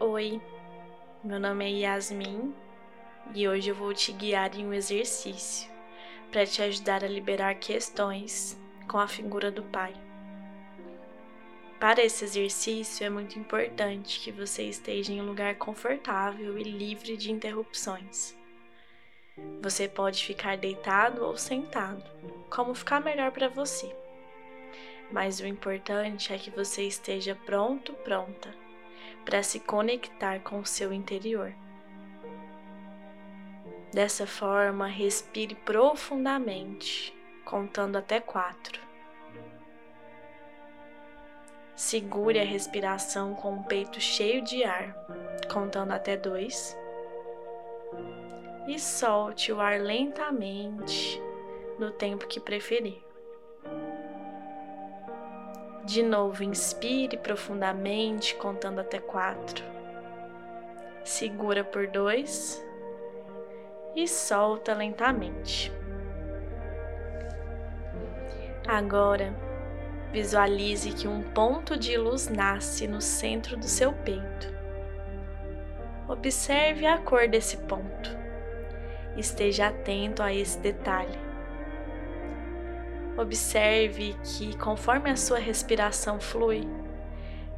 Oi, meu nome é Yasmin e hoje eu vou te guiar em um exercício para te ajudar a liberar questões com a figura do Pai. Para esse exercício é muito importante que você esteja em um lugar confortável e livre de interrupções. Você pode ficar deitado ou sentado, como ficar melhor para você. Mas o importante é que você esteja pronto, pronta para se conectar com o seu interior. Dessa forma, respire profundamente, contando até quatro. Segure a respiração com o peito cheio de ar, contando até dois. E solte o ar lentamente no tempo que preferir. De novo, inspire profundamente, contando até quatro. Segura por dois e solta lentamente. Agora, visualize que um ponto de luz nasce no centro do seu peito. Observe a cor desse ponto. Esteja atento a esse detalhe. Observe que, conforme a sua respiração flui,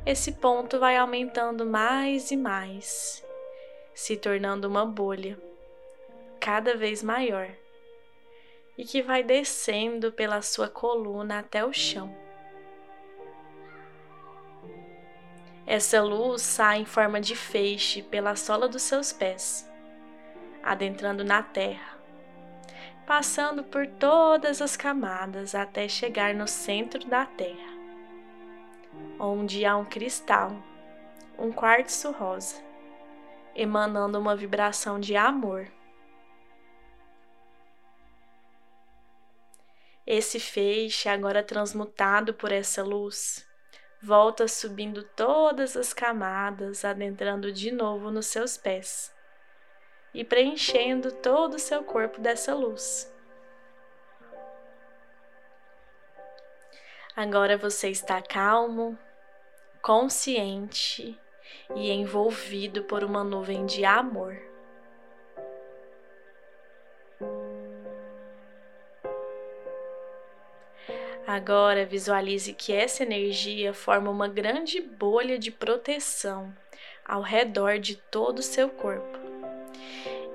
esse ponto vai aumentando mais e mais, se tornando uma bolha cada vez maior e que vai descendo pela sua coluna até o chão. Essa luz sai em forma de feixe pela sola dos seus pés, adentrando na terra passando por todas as camadas até chegar no centro da Terra, onde há um cristal, um quartzo rosa, emanando uma vibração de amor. Esse feixe, agora transmutado por essa luz, volta subindo todas as camadas, adentrando de novo nos seus pés e preenchendo todo o seu corpo dessa luz. Agora você está calmo, consciente e envolvido por uma nuvem de amor. Agora visualize que essa energia forma uma grande bolha de proteção ao redor de todo o seu corpo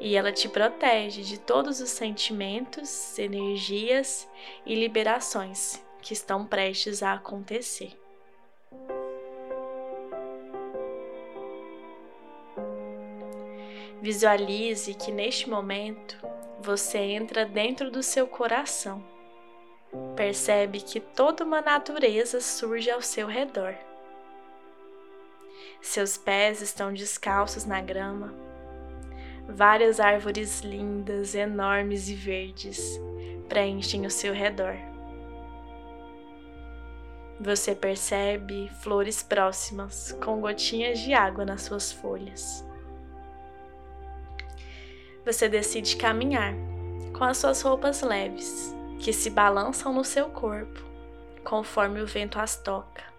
e ela te protege de todos os sentimentos, energias e liberações que estão prestes a acontecer. Visualize que neste momento você entra dentro do seu coração. Percebe que toda uma natureza surge ao seu redor. Seus pés estão descalços na grama Várias árvores lindas, enormes e verdes preenchem o seu redor. Você percebe flores próximas com gotinhas de água nas suas folhas. Você decide caminhar com as suas roupas leves, que se balançam no seu corpo conforme o vento as toca.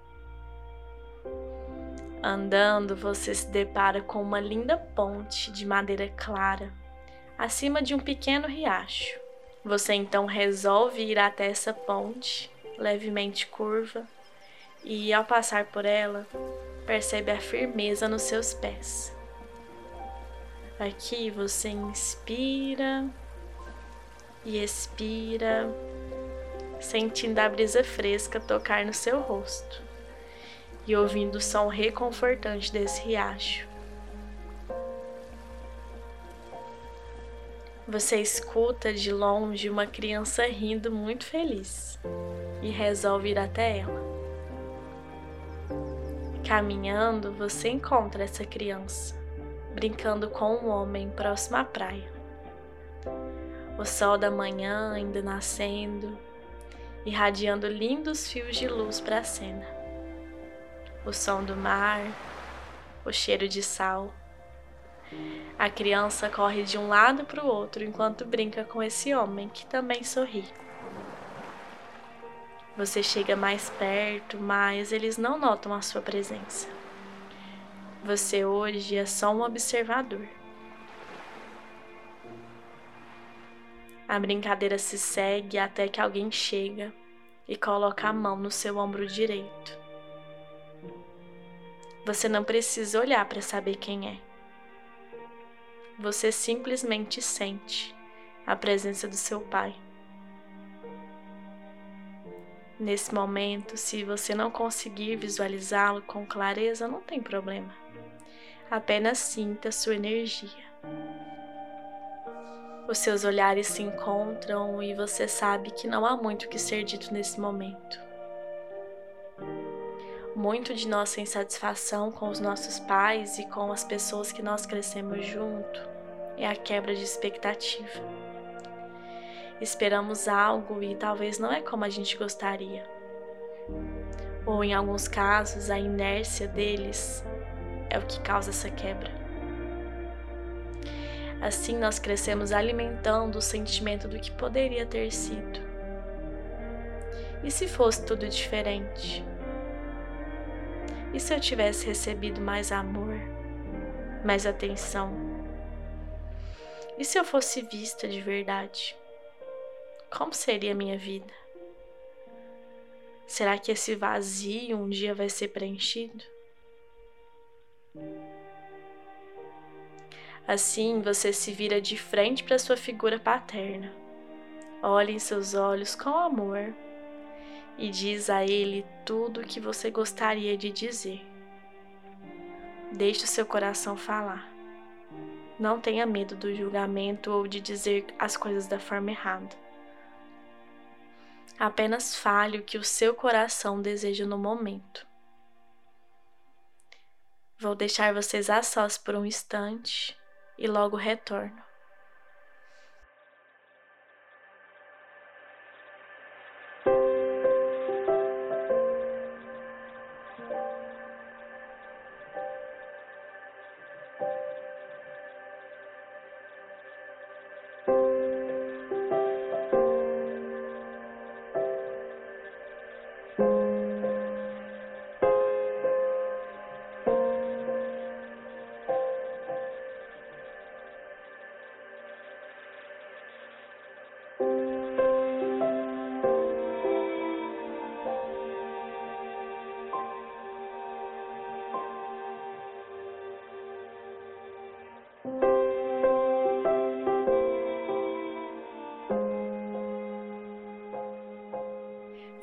Andando, você se depara com uma linda ponte de madeira clara, acima de um pequeno riacho. Você então resolve ir até essa ponte, levemente curva, e ao passar por ela, percebe a firmeza nos seus pés. Aqui você inspira e expira, sentindo a brisa fresca tocar no seu rosto e ouvindo o som reconfortante desse riacho. Você escuta de longe uma criança rindo muito feliz e resolve ir até ela. Caminhando, você encontra essa criança brincando com um homem próximo à praia. O sol da manhã ainda nascendo, irradiando lindos fios de luz para a cena o som do mar, o cheiro de sal. A criança corre de um lado para o outro enquanto brinca com esse homem que também sorri. Você chega mais perto, mas eles não notam a sua presença. Você hoje é só um observador. A brincadeira se segue até que alguém chega e coloca a mão no seu ombro direito. Você não precisa olhar para saber quem é. Você simplesmente sente a presença do seu pai. Nesse momento, se você não conseguir visualizá-lo com clareza, não tem problema. Apenas sinta sua energia. Os seus olhares se encontram e você sabe que não há muito que ser dito nesse momento. Muito de nossa insatisfação com os nossos pais e com as pessoas que nós crescemos junto é a quebra de expectativa. Esperamos algo e talvez não é como a gente gostaria. Ou em alguns casos, a inércia deles é o que causa essa quebra. Assim nós crescemos alimentando o sentimento do que poderia ter sido. E se fosse tudo diferente? E se eu tivesse recebido mais amor, mais atenção? E se eu fosse vista de verdade? Como seria a minha vida? Será que esse vazio um dia vai ser preenchido? Assim você se vira de frente para sua figura paterna. Olha em seus olhos com amor e diz a ele tudo o que você gostaria de dizer. Deixe o seu coração falar. Não tenha medo do julgamento ou de dizer as coisas da forma errada. Apenas fale o que o seu coração deseja no momento. Vou deixar vocês a sós por um instante e logo retorno.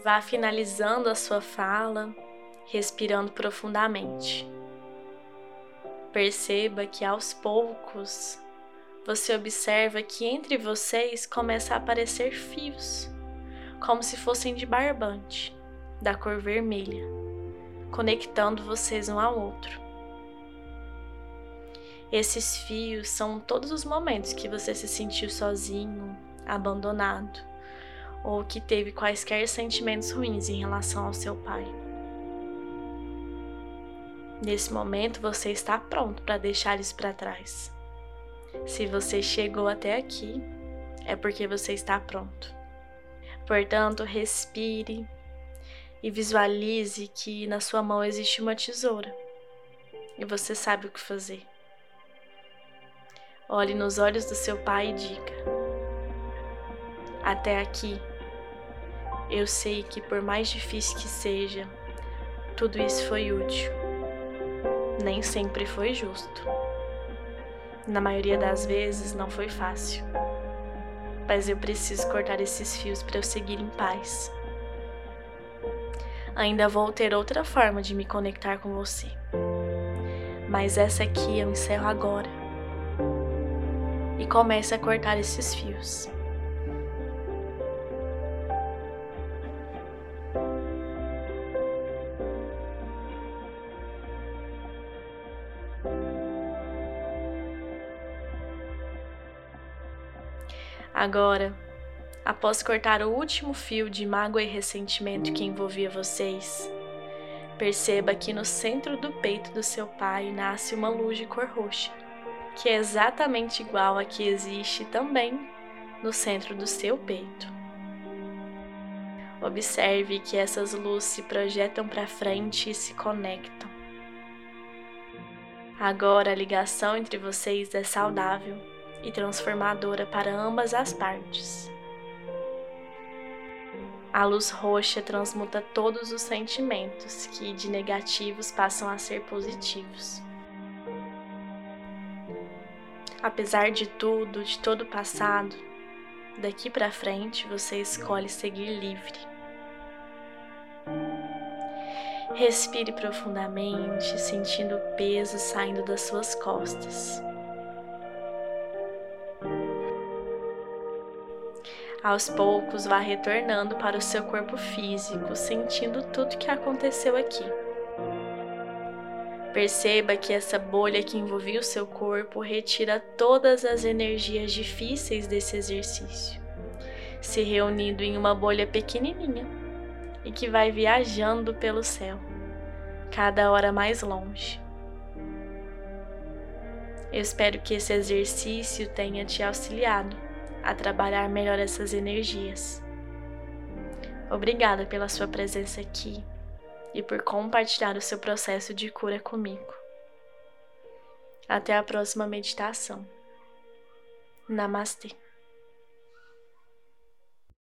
Vá finalizando a sua fala, respirando profundamente. Perceba que aos poucos você observa que entre vocês começa a aparecer fios, como se fossem de barbante, da cor vermelha, conectando vocês um ao outro. Esses fios são todos os momentos que você se sentiu sozinho, abandonado ou que teve quaisquer sentimentos ruins em relação ao seu pai. Nesse momento você está pronto para deixar isso para trás. Se você chegou até aqui, é porque você está pronto. Portanto, respire e visualize que na sua mão existe uma tesoura e você sabe o que fazer. Olhe nos olhos do seu pai e diga: Até aqui eu sei que, por mais difícil que seja, tudo isso foi útil. Nem sempre foi justo. Na maioria das vezes não foi fácil. Mas eu preciso cortar esses fios para eu seguir em paz. Ainda vou ter outra forma de me conectar com você. Mas essa aqui eu encerro agora. E começo a cortar esses fios. Agora, após cortar o último fio de mágoa e ressentimento que envolvia vocês, perceba que no centro do peito do seu pai nasce uma luz de cor roxa, que é exatamente igual a que existe também no centro do seu peito. Observe que essas luzes se projetam para frente e se conectam. Agora a ligação entre vocês é saudável e transformadora para ambas as partes. A luz roxa transmuta todos os sentimentos que de negativos passam a ser positivos. Apesar de tudo, de todo o passado, daqui para frente você escolhe seguir livre. Respire profundamente, sentindo o peso saindo das suas costas. Aos poucos, vá retornando para o seu corpo físico, sentindo tudo que aconteceu aqui. Perceba que essa bolha que envolvia o seu corpo retira todas as energias difíceis desse exercício, se reunindo em uma bolha pequenininha e que vai viajando pelo céu, cada hora mais longe. Eu espero que esse exercício tenha te auxiliado a trabalhar melhor essas energias. Obrigada pela sua presença aqui e por compartilhar o seu processo de cura comigo. Até a próxima meditação. Namastê.